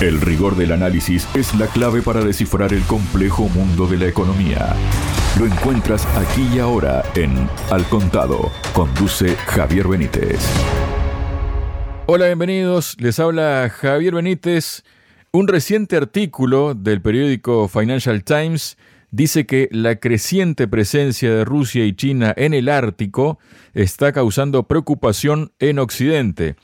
El rigor del análisis es la clave para descifrar el complejo mundo de la economía. Lo encuentras aquí y ahora en Al Contado. Conduce Javier Benítez. Hola, bienvenidos. Les habla Javier Benítez. Un reciente artículo del periódico Financial Times dice que la creciente presencia de Rusia y China en el Ártico está causando preocupación en Occidente.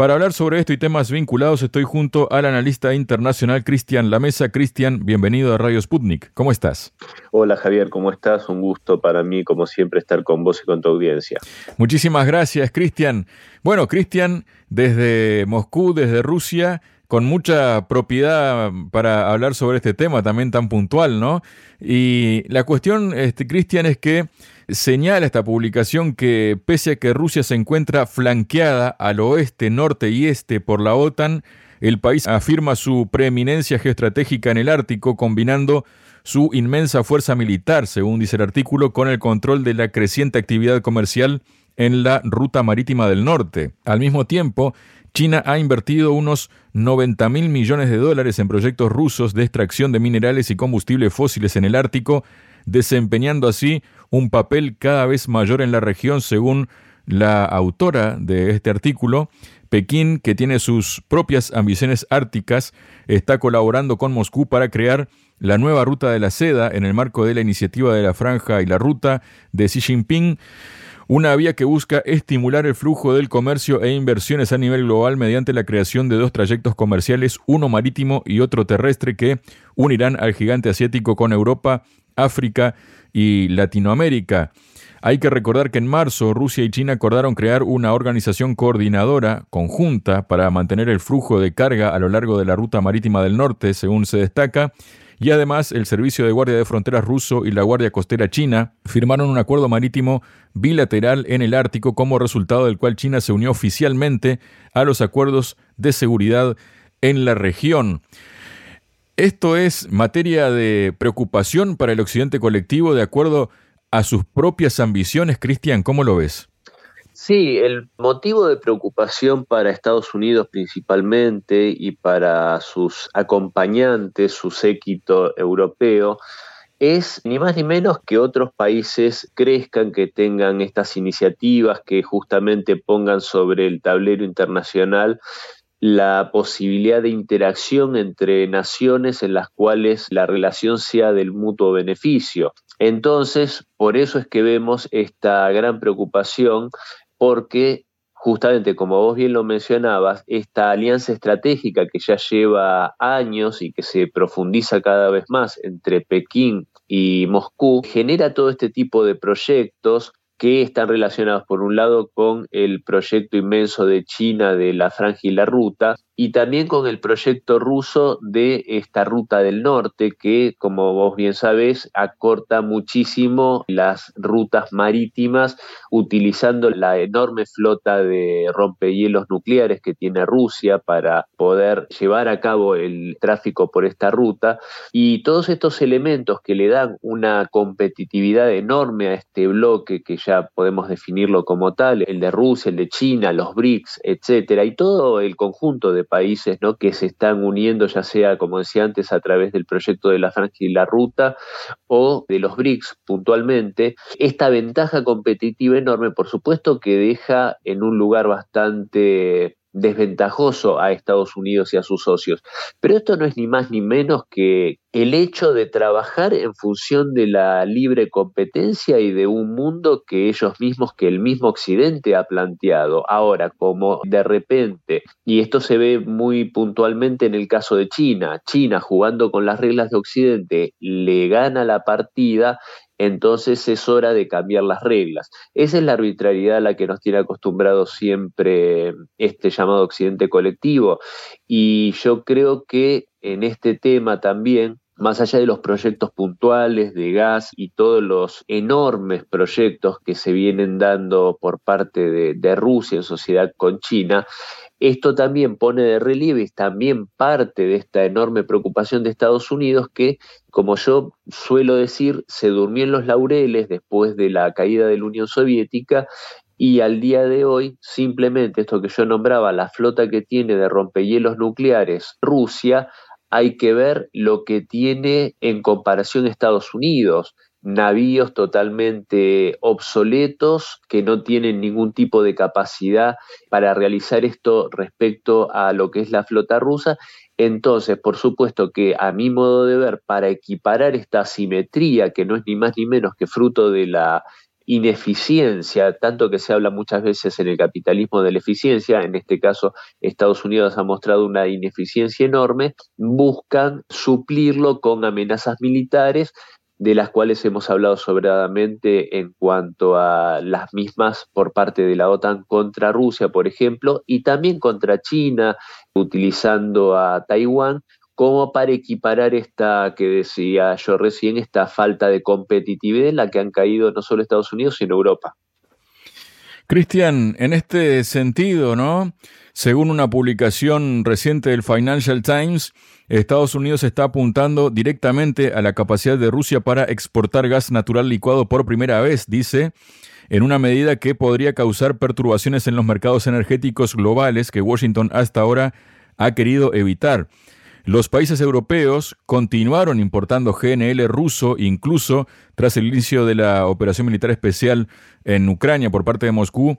Para hablar sobre esto y temas vinculados estoy junto al analista internacional Cristian Lamesa. Cristian, bienvenido a Radio Sputnik. ¿Cómo estás? Hola Javier, ¿cómo estás? Un gusto para mí, como siempre, estar con vos y con tu audiencia. Muchísimas gracias, Cristian. Bueno, Cristian, desde Moscú, desde Rusia, con mucha propiedad para hablar sobre este tema también tan puntual, ¿no? Y la cuestión, este, Cristian, es que señala esta publicación que pese a que Rusia se encuentra flanqueada al oeste, norte y este por la OTAN, el país afirma su preeminencia geoestratégica en el Ártico, combinando su inmensa fuerza militar, según dice el artículo, con el control de la creciente actividad comercial en la ruta marítima del norte. Al mismo tiempo, China ha invertido unos 90 mil millones de dólares en proyectos rusos de extracción de minerales y combustibles fósiles en el Ártico, desempeñando así un papel cada vez mayor en la región, según la autora de este artículo. Pekín, que tiene sus propias ambiciones árticas, está colaborando con Moscú para crear la nueva ruta de la seda en el marco de la iniciativa de la franja y la ruta de Xi Jinping una vía que busca estimular el flujo del comercio e inversiones a nivel global mediante la creación de dos trayectos comerciales, uno marítimo y otro terrestre, que unirán al gigante asiático con Europa, África y Latinoamérica. Hay que recordar que en marzo Rusia y China acordaron crear una organización coordinadora conjunta para mantener el flujo de carga a lo largo de la ruta marítima del norte, según se destaca, y además el Servicio de Guardia de Fronteras ruso y la Guardia Costera china firmaron un acuerdo marítimo bilateral en el Ártico como resultado del cual China se unió oficialmente a los acuerdos de seguridad en la región. Esto es materia de preocupación para el occidente colectivo de acuerdo a sus propias ambiciones. Cristian, ¿cómo lo ves? Sí, el motivo de preocupación para Estados Unidos principalmente y para sus acompañantes, su séquito europeo, es ni más ni menos que otros países crezcan, que tengan estas iniciativas, que justamente pongan sobre el tablero internacional la posibilidad de interacción entre naciones en las cuales la relación sea del mutuo beneficio. Entonces, por eso es que vemos esta gran preocupación porque justamente como vos bien lo mencionabas, esta alianza estratégica que ya lleva años y que se profundiza cada vez más entre Pekín y Moscú, genera todo este tipo de proyectos que están relacionados por un lado con el proyecto inmenso de China de la franja y la ruta y también con el proyecto ruso de esta ruta del norte que, como vos bien sabés, acorta muchísimo las rutas marítimas utilizando la enorme flota de rompehielos nucleares que tiene Rusia para poder llevar a cabo el tráfico por esta ruta. Y todos estos elementos que le dan una competitividad enorme a este bloque que ya podemos definirlo como tal, el de Rusia, el de China, los BRICS, etcétera, y todo el conjunto de países ¿no? que se están uniendo, ya sea, como decía antes, a través del proyecto de la franja y la ruta o de los BRICS puntualmente, esta ventaja competitiva enorme, por supuesto que deja en un lugar bastante desventajoso a Estados Unidos y a sus socios. Pero esto no es ni más ni menos que el hecho de trabajar en función de la libre competencia y de un mundo que ellos mismos, que el mismo Occidente ha planteado. Ahora, como de repente, y esto se ve muy puntualmente en el caso de China, China jugando con las reglas de Occidente le gana la partida, entonces es hora de cambiar las reglas. Esa es la arbitrariedad a la que nos tiene acostumbrados siempre este llamado Occidente colectivo. Y yo creo que en este tema también más allá de los proyectos puntuales de gas y todos los enormes proyectos que se vienen dando por parte de, Rusia en sociedad con China, esto también pone de relieve, es también parte de esta enorme preocupación de Estados Unidos que, como yo suelo decir, se durmió en los laureles después de la caída de la Unión Soviética y al día de hoy simplemente esto que yo nombraba, la flota que tiene de rompehielos nucleares Rusia, hay que ver lo que tiene en comparación Estados Unidos navíos totalmente obsoletos que no tienen ningún tipo de capacidad para realizar esto respecto a lo que es la flota rusa. Entonces, por supuesto que a mi modo de ver, para equiparar esta asimetría, que no es ni más ni menos que fruto de la ineficiencia, tanto que se habla muchas veces en el capitalismo de la eficiencia, en este caso Estados Unidos ha mostrado una ineficiencia enorme, buscan suplirlo con amenazas militares de las cuales hemos hablado sobradamente en cuanto a las mismas por parte de la OTAN contra Rusia, por ejemplo, y también contra China, utilizando a Taiwán como para equiparar esta que decía yo recién, esta falta de competitividad en la que han caído no solo Estados Unidos, sino Europa. Cristian, en este sentido, ¿no? Según una publicación reciente del Financial Times, Estados Unidos está apuntando directamente a la capacidad de Rusia para exportar gas natural licuado por primera vez, dice, en una medida que podría causar perturbaciones en los mercados energéticos globales que Washington hasta ahora ha querido evitar. Los países europeos continuaron importando GNL ruso incluso tras el inicio de la operación militar especial en Ucrania por parte de Moscú,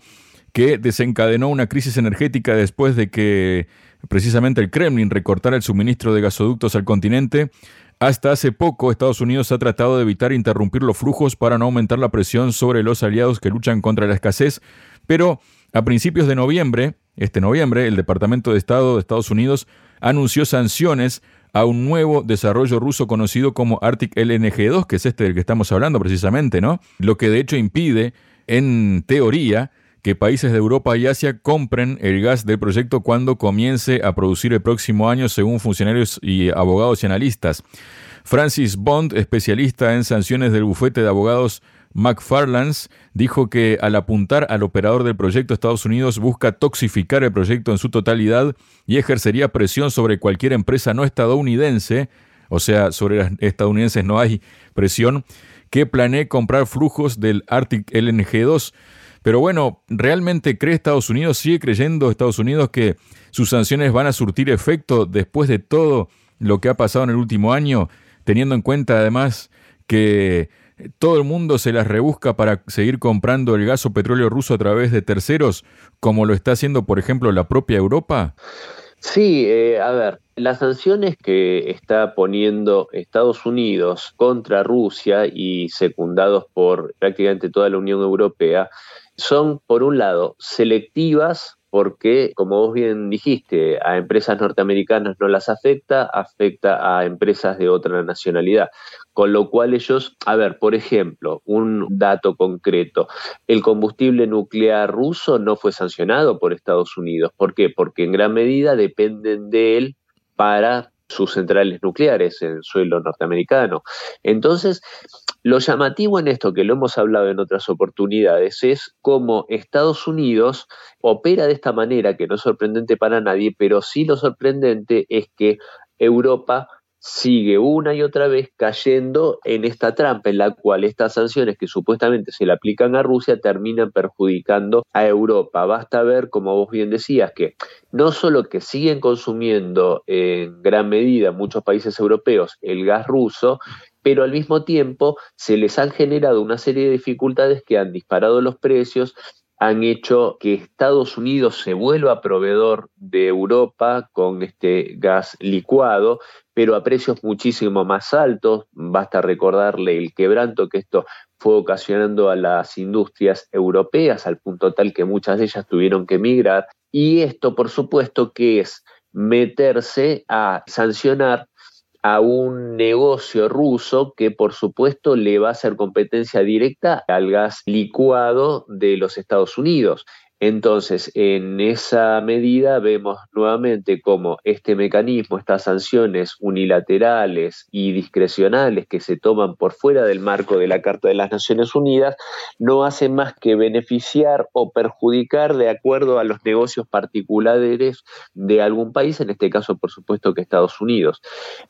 que desencadenó una crisis energética después de que precisamente el Kremlin recortara el suministro de gasoductos al continente. Hasta hace poco, Estados Unidos ha tratado de evitar interrumpir los flujos para no aumentar la presión sobre los aliados que luchan contra la escasez, pero a principios de noviembre, este noviembre, el Departamento de Estado de Estados Unidos anunció sanciones a un nuevo desarrollo ruso conocido como Arctic LNG-2, que es este del que estamos hablando precisamente, ¿no? Lo que de hecho impide, en teoría, que países de Europa y Asia compren el gas del proyecto cuando comience a producir el próximo año, según funcionarios y abogados y analistas. Francis Bond, especialista en sanciones del bufete de abogados McFarlands, dijo que al apuntar al operador del proyecto, Estados Unidos busca toxificar el proyecto en su totalidad y ejercería presión sobre cualquier empresa no estadounidense, o sea, sobre las estadounidenses no hay presión, que planee comprar flujos del Arctic LNG-2 pero bueno, ¿realmente cree Estados Unidos, sigue creyendo Estados Unidos que sus sanciones van a surtir efecto después de todo lo que ha pasado en el último año, teniendo en cuenta además que todo el mundo se las rebusca para seguir comprando el gas o petróleo ruso a través de terceros, como lo está haciendo, por ejemplo, la propia Europa? Sí, eh, a ver, las sanciones que está poniendo Estados Unidos contra Rusia y secundados por prácticamente toda la Unión Europea son, por un lado, selectivas porque, como vos bien dijiste, a empresas norteamericanas no las afecta, afecta a empresas de otra nacionalidad. Con lo cual ellos, a ver, por ejemplo, un dato concreto, el combustible nuclear ruso no fue sancionado por Estados Unidos. ¿Por qué? Porque en gran medida dependen de él para sus centrales nucleares en suelo norteamericano. Entonces, lo llamativo en esto, que lo hemos hablado en otras oportunidades, es cómo Estados Unidos opera de esta manera, que no es sorprendente para nadie, pero sí lo sorprendente es que Europa sigue una y otra vez cayendo en esta trampa en la cual estas sanciones que supuestamente se le aplican a Rusia terminan perjudicando a Europa. Basta ver, como vos bien decías, que no solo que siguen consumiendo en gran medida muchos países europeos el gas ruso, pero al mismo tiempo se les han generado una serie de dificultades que han disparado los precios, han hecho que Estados Unidos se vuelva proveedor de Europa con este gas licuado, pero a precios muchísimo más altos. Basta recordarle el quebranto que esto fue ocasionando a las industrias europeas, al punto tal que muchas de ellas tuvieron que emigrar. Y esto, por supuesto, que es meterse a sancionar a un negocio ruso que por supuesto le va a hacer competencia directa al gas licuado de los Estados Unidos. Entonces, en esa medida vemos nuevamente cómo este mecanismo, estas sanciones unilaterales y discrecionales que se toman por fuera del marco de la Carta de las Naciones Unidas, no hacen más que beneficiar o perjudicar de acuerdo a los negocios particulares de algún país, en este caso, por supuesto, que Estados Unidos.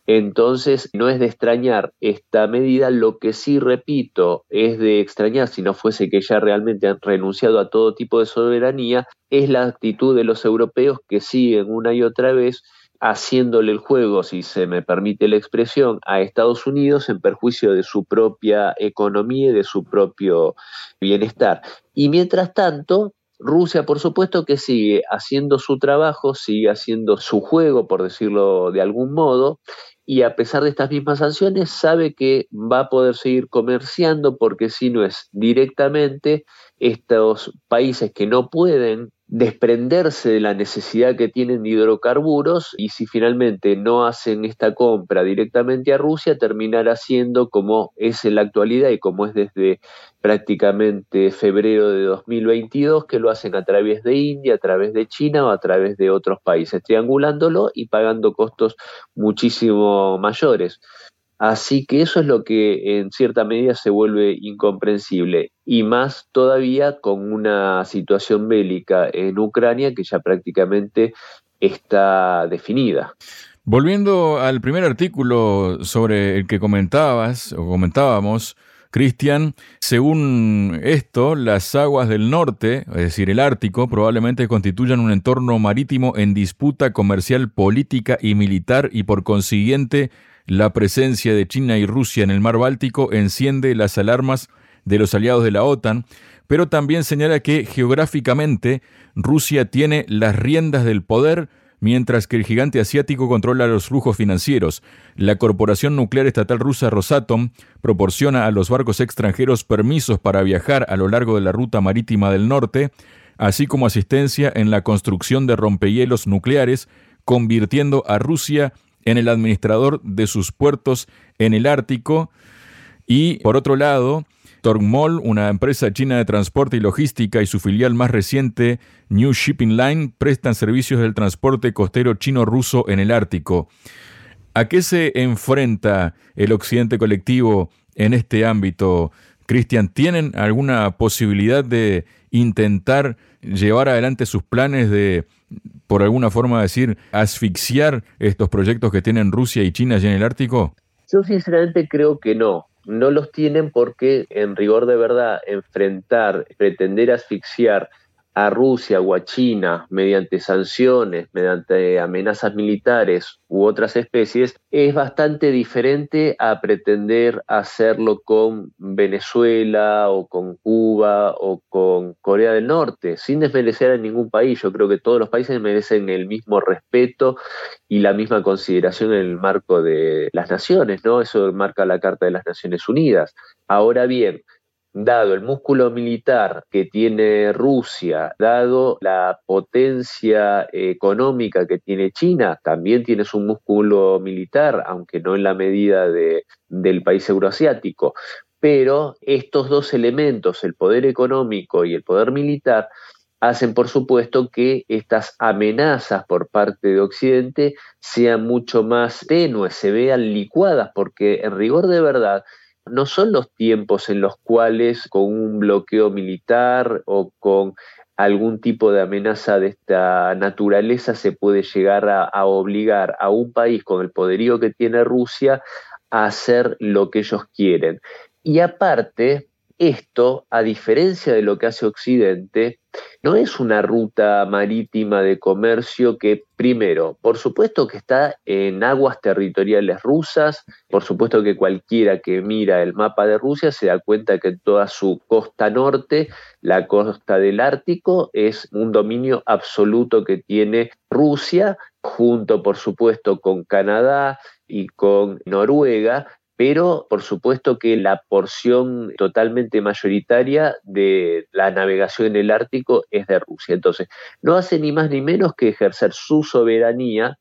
Entonces, no es de extrañar esta medida, lo que sí, repito, es de extrañar si no fuese que ya realmente han renunciado a todo tipo de soberanía es la actitud de los europeos que siguen una y otra vez haciéndole el juego, si se me permite la expresión, a Estados Unidos en perjuicio de su propia economía y de su propio bienestar. Y mientras tanto, Rusia, por supuesto, que sigue haciendo su trabajo, sigue haciendo su juego, por decirlo de algún modo, y a pesar de estas mismas sanciones, sabe que va a poder seguir comerciando porque si no es directamente, estos países que no pueden desprenderse de la necesidad que tienen de hidrocarburos y si finalmente no hacen esta compra directamente a Rusia, terminará siendo como es en la actualidad y como es desde prácticamente febrero de 2022, que lo hacen a través de India, a través de China o a través de otros países, triangulándolo y pagando costos muchísimo mayores. Así que eso es lo que en cierta medida se vuelve incomprensible y más todavía con una situación bélica en Ucrania que ya prácticamente está definida. Volviendo al primer artículo sobre el que comentabas o comentábamos, Cristian, según esto, las aguas del norte, es decir, el Ártico, probablemente constituyan un entorno marítimo en disputa comercial, política y militar y por consiguiente la presencia de China y Rusia en el mar Báltico enciende las alarmas de los aliados de la OTAN, pero también señala que geográficamente Rusia tiene las riendas del poder mientras que el gigante asiático controla los flujos financieros. La corporación nuclear estatal rusa Rosatom proporciona a los barcos extranjeros permisos para viajar a lo largo de la ruta marítima del norte, así como asistencia en la construcción de rompehielos nucleares, convirtiendo a Rusia en el administrador de sus puertos en el Ártico. Y por otro lado, Torgmol, una empresa china de transporte y logística, y su filial más reciente, New Shipping Line, prestan servicios del transporte costero chino-ruso en el Ártico. ¿A qué se enfrenta el occidente colectivo en este ámbito? Cristian, ¿tienen alguna posibilidad de intentar llevar adelante sus planes de por alguna forma decir, asfixiar estos proyectos que tienen Rusia y China allí en el Ártico? Yo sinceramente creo que no. No los tienen porque, en rigor de verdad, enfrentar, pretender asfixiar a Rusia o a China mediante sanciones, mediante amenazas militares u otras especies, es bastante diferente a pretender hacerlo con Venezuela o con Cuba o con Corea del Norte, sin desmerecer a ningún país. Yo creo que todos los países merecen el mismo respeto y la misma consideración en el marco de las naciones, ¿no? Eso marca la Carta de las Naciones Unidas. Ahora bien, dado el músculo militar que tiene Rusia, dado la potencia económica que tiene China, también tienes un músculo militar, aunque no en la medida de, del país euroasiático. Pero estos dos elementos, el poder económico y el poder militar, hacen por supuesto que estas amenazas por parte de Occidente sean mucho más tenues, se vean licuadas, porque en rigor de verdad no son los tiempos en los cuales con un bloqueo militar o con algún tipo de amenaza de esta naturaleza se puede llegar a, obligar a un país con el poderío que tiene Rusia a hacer lo que ellos quieren. Y aparte, esto, a diferencia de lo que hace Occidente, no es una ruta marítima de comercio que, primero, por supuesto que está en aguas territoriales rusas, por supuesto que cualquiera que mira el mapa de Rusia se da cuenta que toda su costa norte, la costa del Ártico, es un dominio absoluto que tiene Rusia, junto, por supuesto, con Canadá y con Noruega, pero por supuesto que la porción totalmente mayoritaria de la navegación en el Ártico es de Rusia. Entonces, no hace ni más ni menos que ejercer su soberanía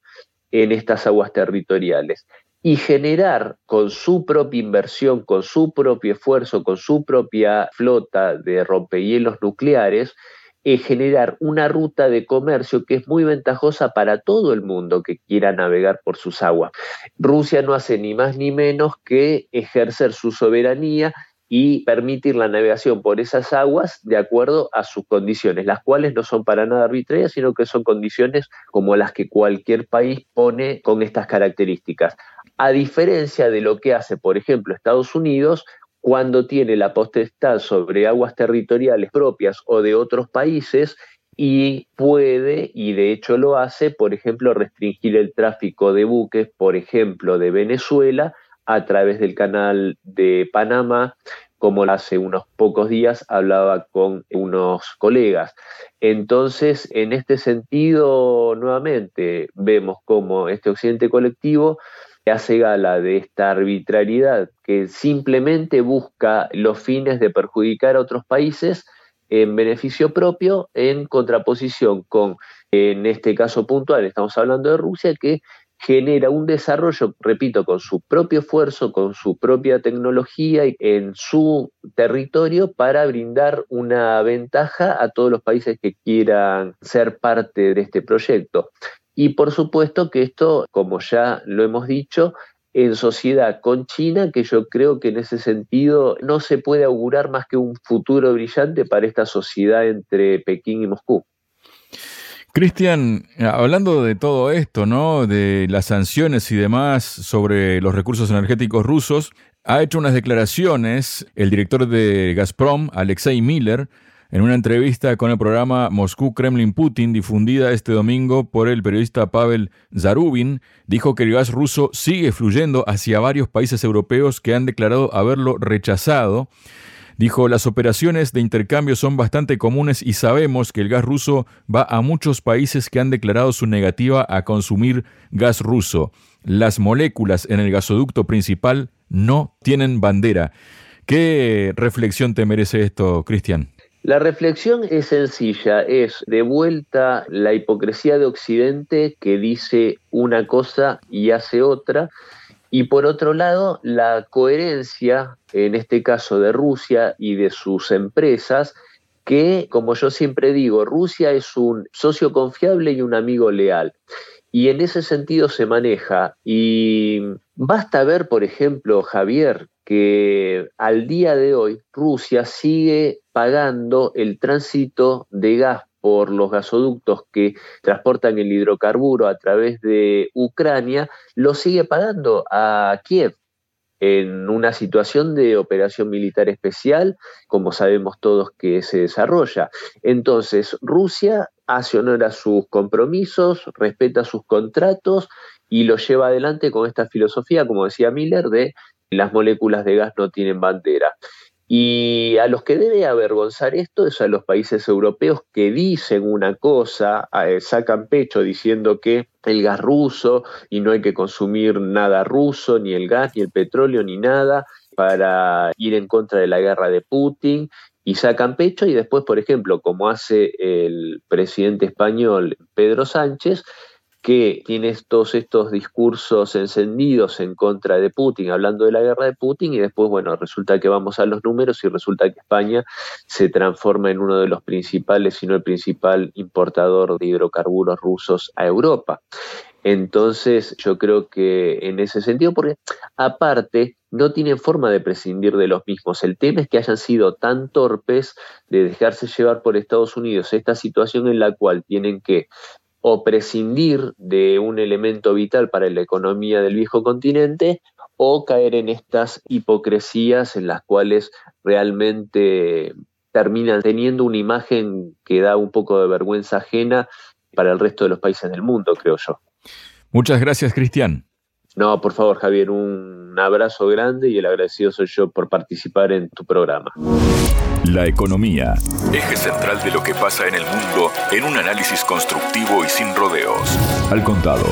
en estas aguas territoriales y generar con su propia inversión, con su propio esfuerzo, con su propia flota de rompehielos nucleares, eh, generar una ruta de comercio que es muy ventajosa para todo el mundo que quiera navegar por sus aguas. Rusia no hace ni más ni menos que ejercer su soberanía y permitir la navegación por esas aguas de acuerdo a sus condiciones, las cuales no son para nada arbitrarias, sino que son condiciones como las que cualquier país pone con estas características. A diferencia de lo que hace, por ejemplo, Estados Unidos, cuando tiene la potestad sobre aguas territoriales propias o de otros países y puede, y de hecho lo hace, por ejemplo, restringir el tráfico de buques, por ejemplo, de Venezuela, a través del canal de Panamá, como hace unos pocos días hablaba con unos colegas. Entonces, en este sentido, nuevamente, vemos cómo este occidente colectivo hace gala de esta arbitrariedad que simplemente busca los fines de perjudicar a otros países en beneficio propio, en contraposición con, en este caso puntual, estamos hablando de Rusia, que genera un desarrollo, repito, con su propio esfuerzo, con su propia tecnología en su territorio para brindar una ventaja a todos los países que quieran ser parte de este proyecto. Y por supuesto que esto, como ya lo hemos dicho, en sociedad con China, que yo creo que en ese sentido no se puede augurar más que un futuro brillante para esta sociedad entre Pekín y Moscú. Cristian, hablando de todo esto, ¿no? De las sanciones y demás sobre los recursos energéticos rusos, ha hecho unas declaraciones el director de Gazprom, Alexei Miller, en una entrevista con el programa Moscú Kremlin Putin, difundida este domingo por el periodista Pavel Zarubin, dijo que el gas ruso sigue fluyendo hacia varios países europeos que han declarado haberlo rechazado Dijo, las operaciones de intercambio son bastante comunes y sabemos que el gas ruso va a muchos países que han declarado su negativa a consumir gas ruso. Las moléculas en el gasoducto principal no tienen bandera. ¿Qué reflexión te merece esto, Cristian? La reflexión es sencilla, es de vuelta la hipocresía de Occidente que dice una cosa y hace otra y por otro lado, la coherencia, en este caso de Rusia y de sus empresas, que, como yo siempre digo, Rusia es un socio confiable y un amigo leal. Y en ese sentido se maneja. Y basta ver, por ejemplo, Javier, que al día de hoy Rusia sigue pagando el tránsito de gas por los gasoductos que transportan el hidrocarburo a través de Ucrania, lo sigue pagando a Kiev en una situación de operación militar especial, como sabemos todos que se desarrolla. Entonces, Rusia hace honor a sus compromisos, respeta sus contratos y lo lleva adelante con esta filosofía, como decía Miller, de las moléculas de gas no tienen bandera. Y a los que debe avergonzar esto es a los países europeos que dicen una cosa, eh, sacan pecho diciendo que el gas ruso y no hay que consumir nada ruso, ni el gas, ni el petróleo, ni nada, para ir en contra de la guerra de Putin y sacan pecho y después, por ejemplo, como hace el presidente español Pedro Sánchez, que tiene todos estos discursos encendidos en contra de Putin, hablando de la guerra de Putin, y después, bueno, resulta que vamos a los números y resulta que España se transforma en uno de los principales, si no el principal importador de hidrocarburos rusos a Europa. Entonces, yo creo que en ese sentido, porque aparte, no tienen forma de prescindir de los mismos. El tema es que hayan sido tan torpes de dejarse llevar por Estados Unidos esta situación en la cual tienen que o prescindir de un elemento vital para la economía del viejo continente o caer en estas hipocresías en las cuales realmente terminan teniendo una imagen que da un poco de vergüenza ajena para el resto de los países del mundo, creo yo. Muchas gracias, Cristian. No, por favor, Javier, un abrazo grande y el agradecido soy yo por participar en tu programa. La economía, eje central de lo que pasa en el mundo en un análisis constructivo y sin rodeos. Al contado.